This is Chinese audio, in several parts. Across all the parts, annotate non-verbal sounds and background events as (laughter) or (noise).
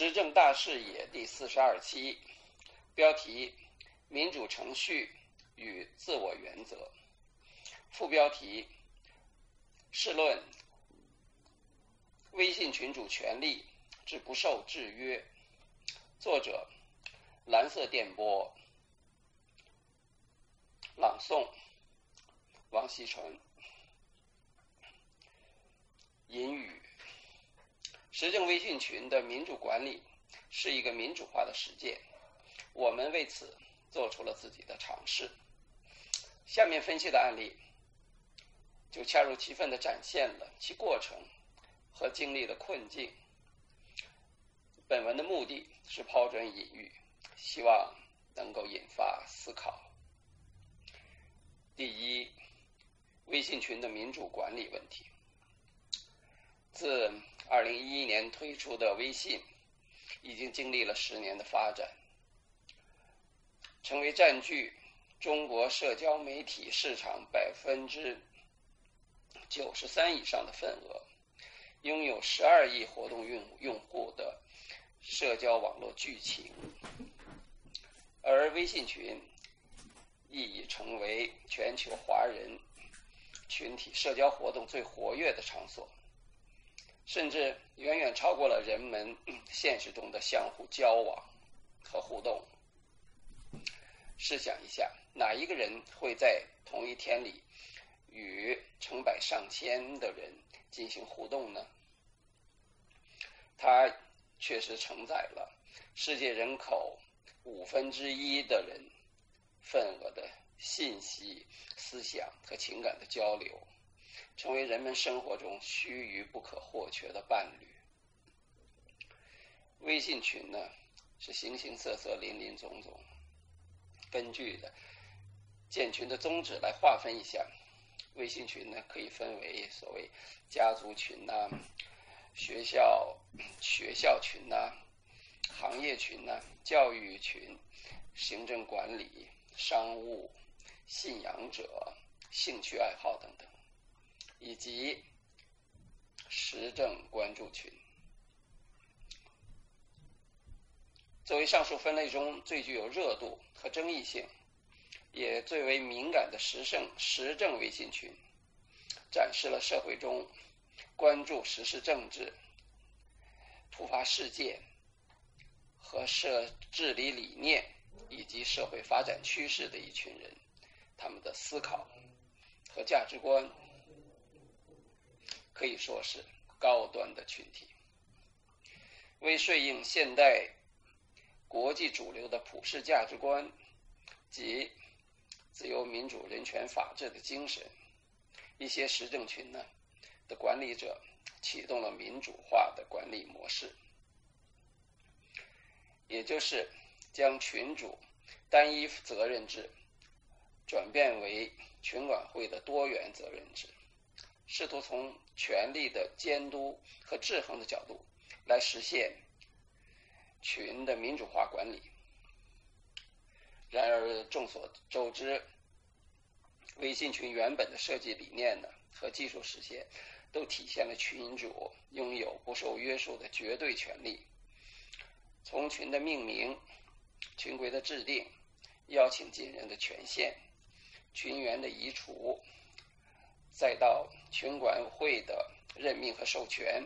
时政大视野第四十二期，标题：民主程序与自我原则。副标题：试论微信群主权利之不受制约。作者：蓝色电波。朗诵：王锡纯。引语：时政微信群的民主管理是一个民主化的实践，我们为此做出了自己的尝试。下面分析的案例就恰如其分地展现了其过程和经历的困境。本文的目的是抛砖引玉，希望能够引发思考。第一，微信群的民主管理问题。自二零一一年推出的微信，已经经历了十年的发展，成为占据中国社交媒体市场百分之九十三以上的份额，拥有十二亿活动用用户的社交网络巨擎，而微信群亦已成为全球华人群体社交活动最活跃的场所。甚至远远超过了人们现实中的相互交往和互动。试想一下，哪一个人会在同一天里与成百上千的人进行互动呢？它确实承载了世界人口五分之一的人份额的信息、思想和情感的交流。成为人们生活中须臾不可或缺的伴侣。微信群呢，是形形色色、林林总总。根据的建群的宗旨来划分一下，微信群呢可以分为所谓家族群呐、学校学校群呐、行业群呐、教育群、行政管理、商务、信仰者、兴趣爱好等等。以及时政关注群，作为上述分类中最具有热度和争议性，也最为敏感的时政时政微信群，展示了社会中关注时事政治、突发事件和社治理理念以及社会发展趋势的一群人，他们的思考和价值观。可以说是高端的群体，为顺应现代国际主流的普世价值观及自由、民主、人权、法治的精神，一些时政群呢的管理者启动了民主化的管理模式，也就是将群主单一责任制转变为群管会的多元责任制。试图从权力的监督和制衡的角度来实现群的民主化管理。然而，众所周知，微信群原本的设计理念呢和技术实现，都体现了群主拥有不受约束的绝对权利。从群的命名、群规的制定、邀请进人的权限、群员的移除。再到群管会的任命和授权，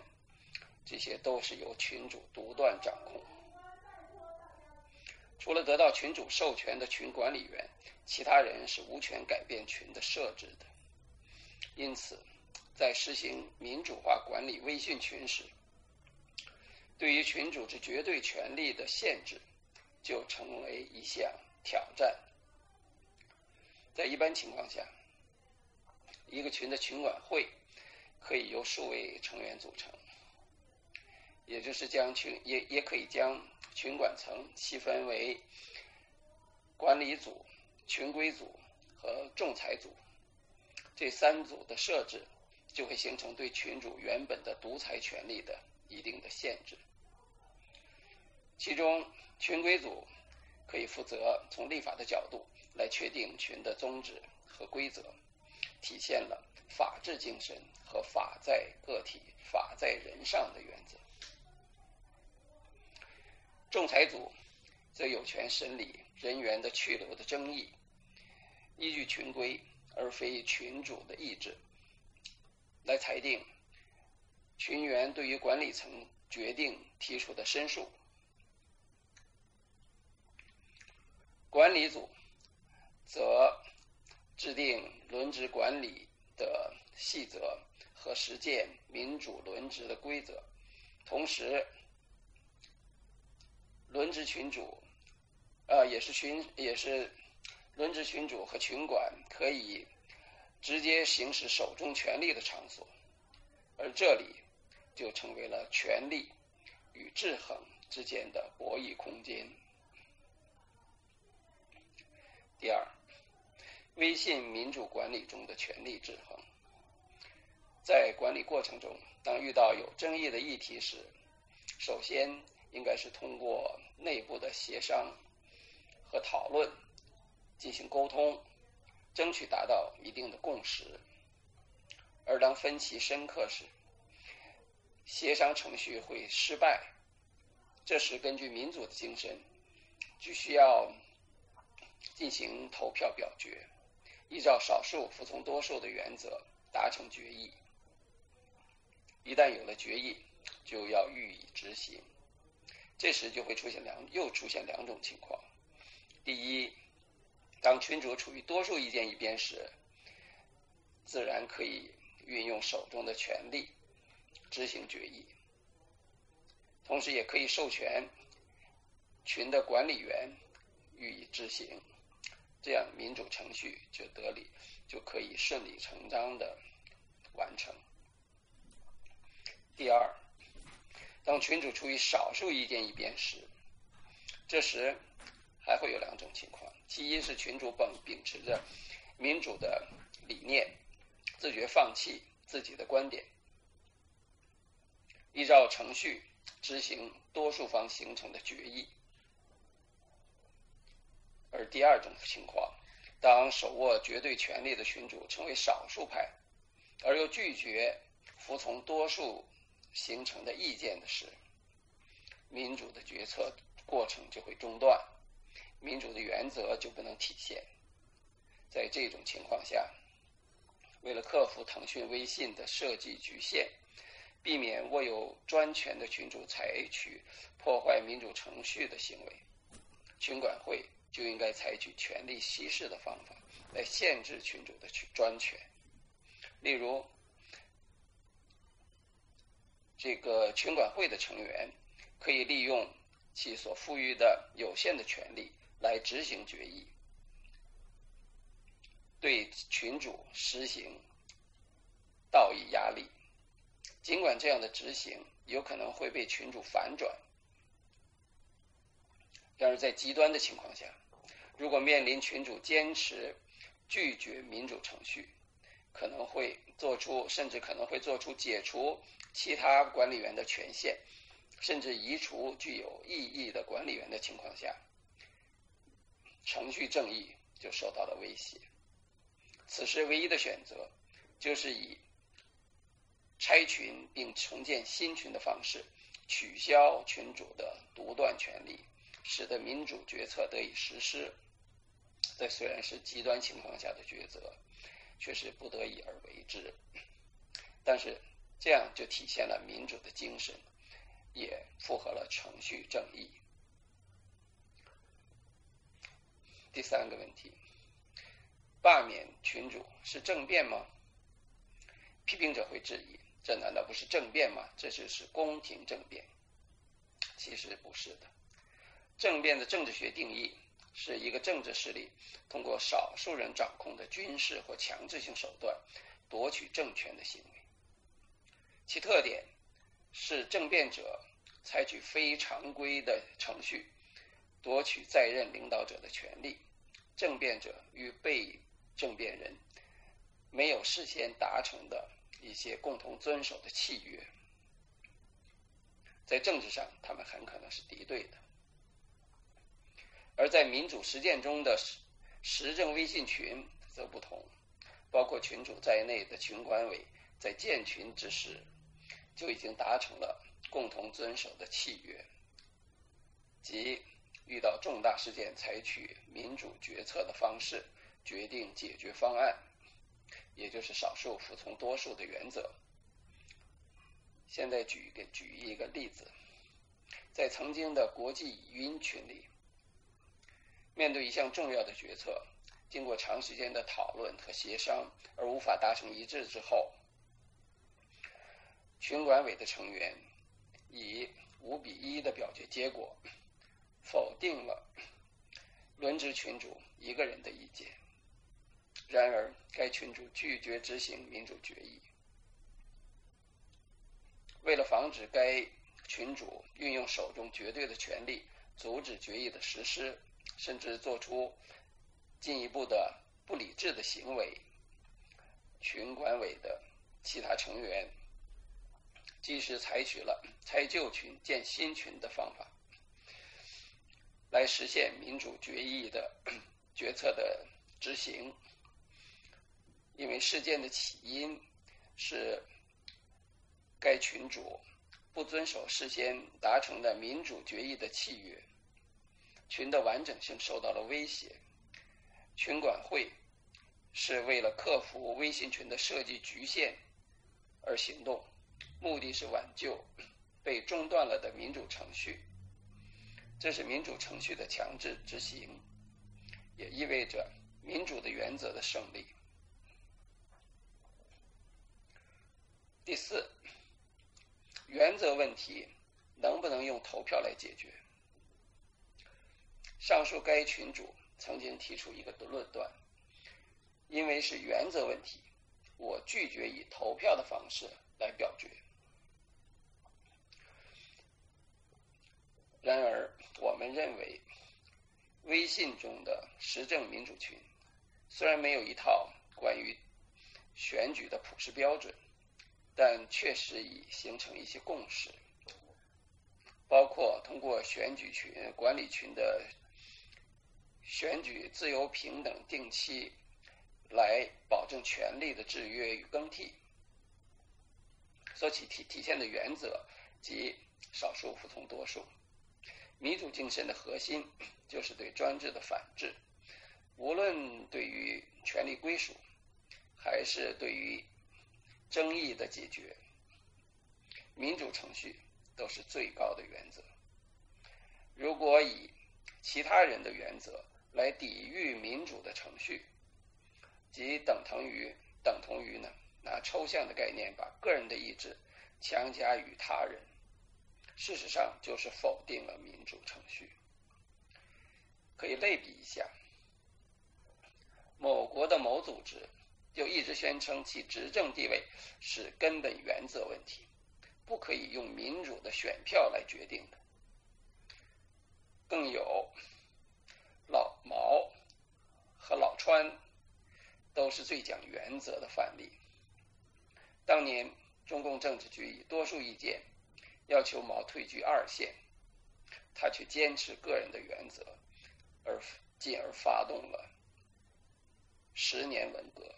这些都是由群主独断掌控。除了得到群主授权的群管理员，其他人是无权改变群的设置的。因此，在实行民主化管理微信群时，对于群主之绝对权力的限制，就成为一项挑战。在一般情况下，一个群的群管会可以由数位成员组成，也就是将群也也可以将群管层细分为管理组、群规组和仲裁组。这三组的设置就会形成对群主原本的独裁权力的一定的限制。其中，群规组可以负责从立法的角度来确定群的宗旨和规则。体现了法治精神和法在个体、法在人上的原则。仲裁组则有权审理人员的去留的争议，依据群规而非群主的意志来裁定群员对于管理层决定提出的申诉。管理组则制定轮值管理的细则和实践民主轮值的规则，同时。轮值群主，呃，也是群，也是轮值群主和群管可以直接行使手中权力的场所，而这里就成为了权力与制衡之间的博弈空间。第二，微信民主管理中的权力制衡，在管理过程中，当遇到有争议的议题时，首先。应该是通过内部的协商和讨论进行沟通，争取达到一定的共识。而当分歧深刻时，协商程序会失败。这时，根据民主的精神，就需要进行投票表决，依照少数服从多数的原则达成决议。一旦有了决议，就要予以执行。这时就会出现两又出现两种情况：第一，当群主处于多数意见一边时，自然可以运用手中的权力执行决议，同时也可以授权群的管理员予以执行，这样民主程序就得理，就可以顺理成章的完成。第二。当群主处于少数意见一边时，这时还会有两种情况：其一是群主本秉持着民主的理念，自觉放弃自己的观点，依照程序执行多数方形成的决议；而第二种情况，当手握绝对权力的群主成为少数派，而又拒绝服从多数。形成的意见的是，民主的决策过程就会中断，民主的原则就不能体现。在这种情况下，为了克服腾讯微信的设计局限，避免握有专权的群主采取破坏民主程序的行为，群管会就应该采取权力稀释的方法来限制群主的去专权，例如。这个群管会的成员可以利用其所赋予的有限的权利来执行决议，对群主实行道义压力。尽管这样的执行有可能会被群主反转，但是在极端的情况下，如果面临群主坚持拒绝民主程序，可能会做出，甚至可能会做出解除其他管理员的权限，甚至移除具有异议的管理员的情况下，程序正义就受到了威胁。此时唯一的选择，就是以拆群并重建新群的方式，取消群主的独断权利，使得民主决策得以实施。这虽然是极端情况下的抉择。却是不得已而为之，但是这样就体现了民主的精神，也符合了程序正义。第三个问题，罢免群主是政变吗？批评者会质疑：这难道不是政变吗？这就是宫廷政变。其实不是的，政变的政治学定义。是一个政治势力通过少数人掌控的军事或强制性手段夺取政权的行为，其特点是政变者采取非常规的程序夺取在任领导者的权利，政变者与被政变人没有事先达成的一些共同遵守的契约，在政治上他们很可能是敌对的。而在民主实践中的实政微信群则不同，包括群主在内的群管委在建群之时就已经达成了共同遵守的契约。即遇到重大事件采取民主决策的方式决定解决方案，也就是少数服从多数的原则。现在举一个举一个例子，在曾经的国际语音群里，面对一项重要的决策，经过长时间的讨论和协商而无法达成一致之后，群管委的成员以五比一的表决结果。否定了轮值群主一个人的意见。然而，该群主拒绝执行民主决议。为了防止该群主运用手中绝对的权力阻止决议的实施，甚至做出进一步的不理智的行为，群管委的其他成员及时采取了拆旧群建新群的方法。来实现民主决议的 (clears throat) 决策的执行，因为事件的起因是该群主不遵守事先达成的民主决议的契约，群的完整性受到了威胁。群管会是为了克服微信群的设计局限而行动，目的是挽救被中断了的民主程序。这是民主程序的强制执行，也意味着民主的原则的胜利。第四，原则问题能不能用投票来解决？上述该群主曾经提出一个论断：因为是原则问题，我拒绝以投票的方式来表决。然而，我们认为，微信中的实政民主群虽然没有一套关于选举的普世标准，但确实已形成一些共识，包括通过选举群管理群的选举自由、平等、定期来保证权利的制约与更替，所体体体现的原则即少数服从多数。民主精神的核心就是对专制的反制，无论对于权力归属，还是对于争议的解决，民主程序都是最高的原则。如果以其他人的原则来抵御民主的程序，即等同于等同于呢拿抽象的概念把个人的意志强加于他人。事实上，就是否定了民主程序。可以类比一下，某国的某组织就一直宣称其执政地位是根本原则问题，不可以用民主的选票来决定的。更有老毛和老川都是最讲原则的范例。当年中共政治局以多数意见。要求毛退居二线，他却坚持个人的原则，而进而发动了十年文革。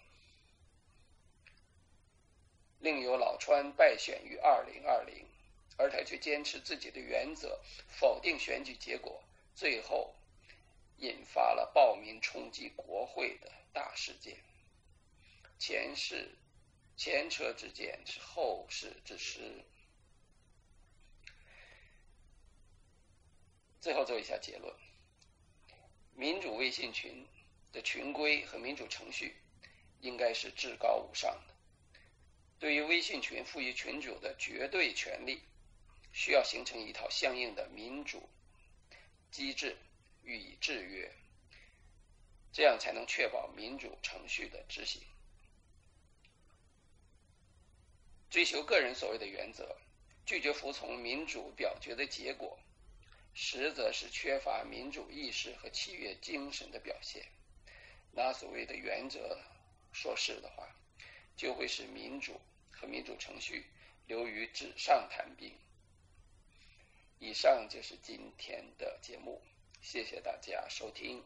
另有老川败选于二零二零，而他却坚持自己的原则，否定选举结果，最后引发了暴民冲击国会的大事件。前事前车之鉴是后事之师。最后做一下结论：民主微信群的群规和民主程序应该是至高无上的。对于微信群赋予群主的绝对权利，需要形成一套相应的民主机制予以制约，这样才能确保民主程序的执行。追求个人所谓的原则，拒绝服从民主表决的结果。实则是缺乏民主意识和契约精神的表现。拿所谓的原则说事的话，就会使民主和民主程序流于纸上谈兵。以上就是今天的节目，谢谢大家收听。